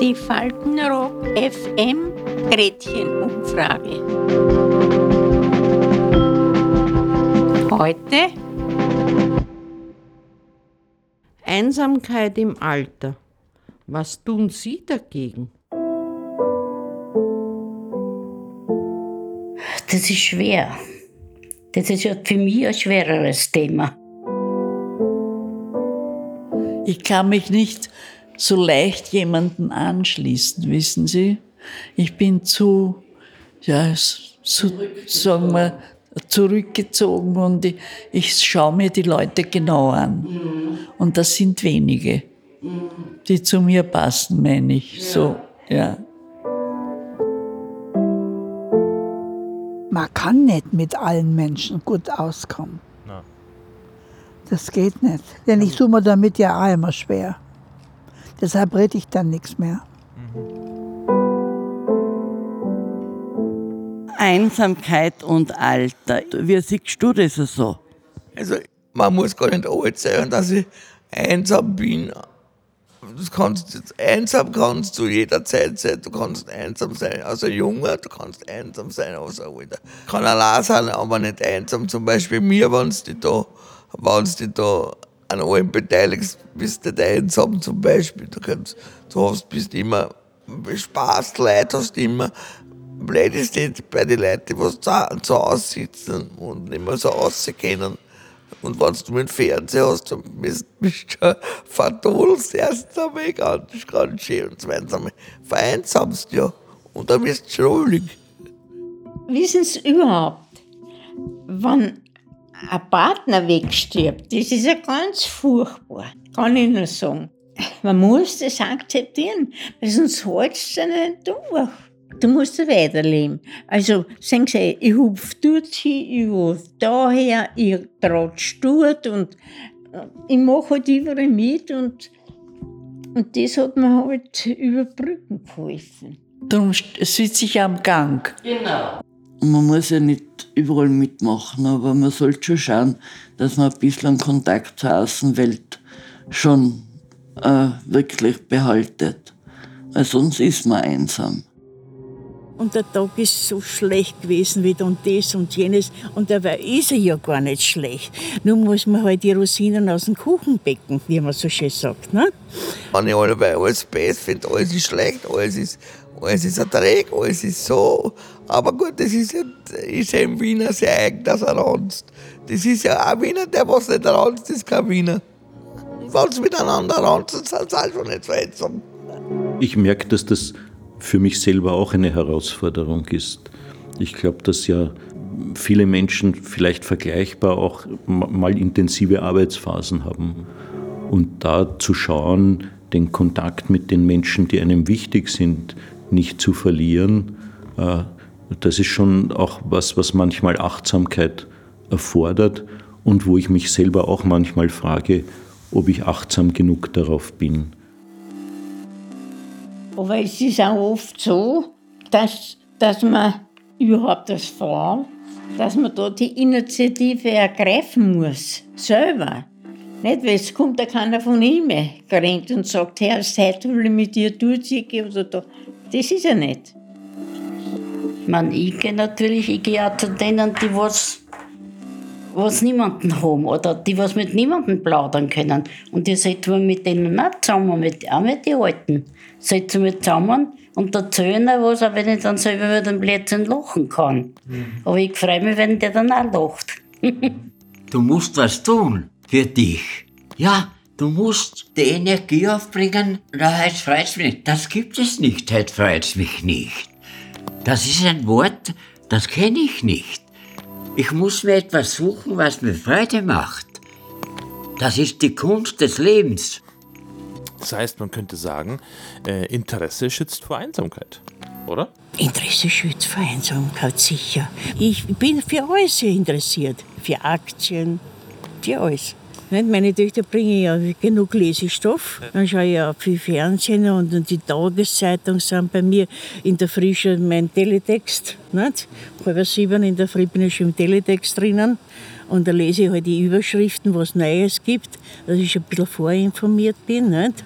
Die Faltenrock FM Gretchenumfrage. Heute Einsamkeit im Alter. Was tun Sie dagegen? Das ist schwer. Das ist ja für mich ein schwereres Thema. Ich kann mich nicht so leicht jemanden anschließen, wissen Sie? Ich bin zu, ja, zu, sagen wir, zurückgezogen und ich, ich schaue mir die Leute genau an. Mhm. Und das sind wenige, mhm. die zu mir passen, meine ich. Ja. So, ja. Man kann nicht mit allen Menschen gut auskommen. Das geht nicht. Denn ich tue mir damit ja auch immer schwer. Deshalb rede ich dann nichts mehr. Einsamkeit und Alter. Wie siehst du das so? Also, man muss gar nicht alt sein, dass ich einsam bin. Das kannst, einsam kannst du jederzeit sein. Du kannst einsam sein als ein Junge, du kannst einsam sein als ein Alter. Kann allein sein, aber nicht einsam. Zum Beispiel mir, wenn du da, wenn du da an allem beteiligst, bist du nicht einsam zum Beispiel. Du, kannst, du hast, bist immer Spaß, Leid hast immer. Blöd ist nicht bei den Leuten, die was zu, Hause sitzen und nicht mehr so rausgehen. Und wenn du mit Fernseher hast, dann bist du schon verdodelst erst einmal ganz, ganz schön. Und zweitens einmal vereinsamst ja. Und dann wirst du schrullig. Wissen Sie überhaupt, wenn ein Partner wegstirbt, das ist ja ganz furchtbar, kann ich nur sagen. Man muss das akzeptieren, weil sonst hältst du es nicht durch. Du musst weiterleben. Also, sehen Sie, ich hupf dort hin, ich hupf daher, ich tratsch dort und äh, ich mache halt überall mit und, und das hat mir halt überbrücken geholfen. Darum sitze ich am Gang. Genau. Man muss ja nicht überall mitmachen, aber man sollte schon schauen, dass man ein bisschen Kontakt zur Außenwelt schon äh, wirklich behaltet. Weil sonst ist man einsam und der Tag ist so schlecht gewesen wieder und das und jenes. Und dabei ist er ja gar nicht schlecht. Nur muss man halt die Rosinen aus dem Kuchen becken, wie man so schön sagt. Ne? Wenn ich alle alles best finde, alles ist schlecht, alles ist, alles ist ein Dreck, alles ist so. Aber gut, das ist ja, ist ja im Wiener sehr eigen, dass er ranzt. Das ist ja auch Wiener, der was nicht ranzt, ist kein Wiener. Wenn sie miteinander ranzen, sind sie auch schon nicht seltsam. Ich merke, dass das für mich selber auch eine Herausforderung ist. Ich glaube, dass ja viele Menschen vielleicht vergleichbar auch mal intensive Arbeitsphasen haben. Und da zu schauen, den Kontakt mit den Menschen, die einem wichtig sind, nicht zu verlieren, äh, das ist schon auch was, was manchmal Achtsamkeit erfordert und wo ich mich selber auch manchmal frage, ob ich achtsam genug darauf bin. Aber es ist auch oft so, dass, dass man überhaupt als Frau, dass man da die Initiative ergreifen muss, selber. Nicht, weil es kommt da keiner von ihm gerannt und sagt, Herr, Zeit will ich mit dir durchziehen oder da. Das ist ja nicht. Man, ich gehe natürlich, ich gehe auch zu denen, die was, was niemanden haben oder die was mit niemandem plaudern können. Und die setzen wir mit denen auch zusammen, mit, auch mit den Alten setzen wir zusammen und erzählen was, auch wenn ich dann selber über den Blödsinn lachen kann. Mhm. Aber ich freue mich, wenn der dann auch lacht. du musst was tun für dich. Ja, du musst die Energie aufbringen, na, heute freut mich. Das gibt es nicht, heute freut mich nicht. Das ist ein Wort, das kenne ich nicht. Ich muss mir etwas suchen, was mir Freude macht. Das ist die Kunst des Lebens. Das heißt, man könnte sagen, äh, Interesse schützt vor Einsamkeit, oder? Interesse schützt vor Einsamkeit, sicher. Ich bin für alles interessiert. Für Aktien, für alles. Meine Töchter bringen ja genug Lesestoff. Dann schaue ich ja viel Fernsehen und die Tageszeitung sind bei mir in der Früh schon mein Teletext. Nicht? Halb sieben in der Früh bin ich schon im Teletext drinnen. Und da lese ich halt die Überschriften, was Neues gibt, dass ich ein bisschen vorinformiert bin. Nicht?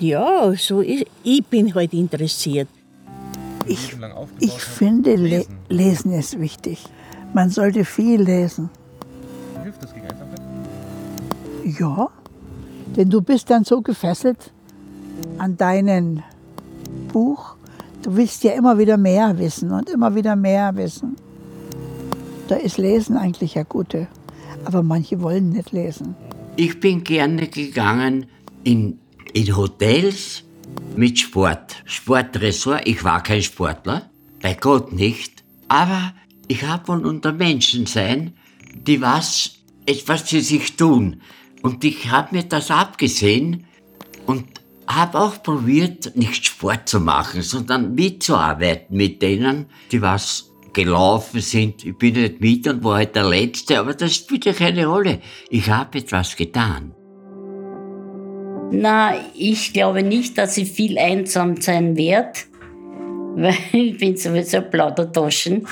Ja, so ist, ich bin halt interessiert. Ich, ich finde, Le Lesen ist wichtig. Man sollte viel lesen. Ja, denn du bist dann so gefesselt an deinem Buch. Du willst ja immer wieder mehr wissen und immer wieder mehr wissen. Da ist Lesen eigentlich ja gute. Aber manche wollen nicht lesen. Ich bin gerne gegangen in, in Hotels mit Sport. Sportressort. Ich war kein Sportler, bei Gott nicht. Aber ich habe wohl unter Menschen sein, die was, etwas für sich tun. Und ich habe mir das abgesehen und habe auch probiert, nicht Sport zu machen, sondern mitzuarbeiten mit denen, die was gelaufen sind. Ich bin nicht mit und war halt der Letzte, aber das spielt ja keine Rolle. Ich habe etwas getan. Na, ich glaube nicht, dass ich viel einsam sein werde, weil ich bin sowieso Plaudertaschen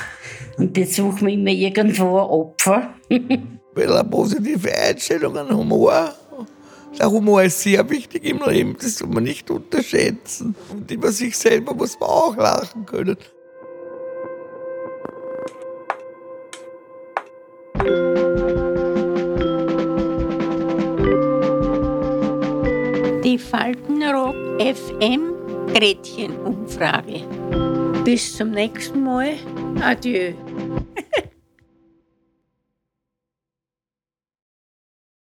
und die suchen mir immer irgendwo ein Opfer. Eine positive Einstellung an Humor. Der Humor ist sehr wichtig im Leben, das soll man nicht unterschätzen. Und über sich selber muss man auch lachen können. Die Faltenrock FM Gretchenumfrage. Bis zum nächsten Mal. Adieu.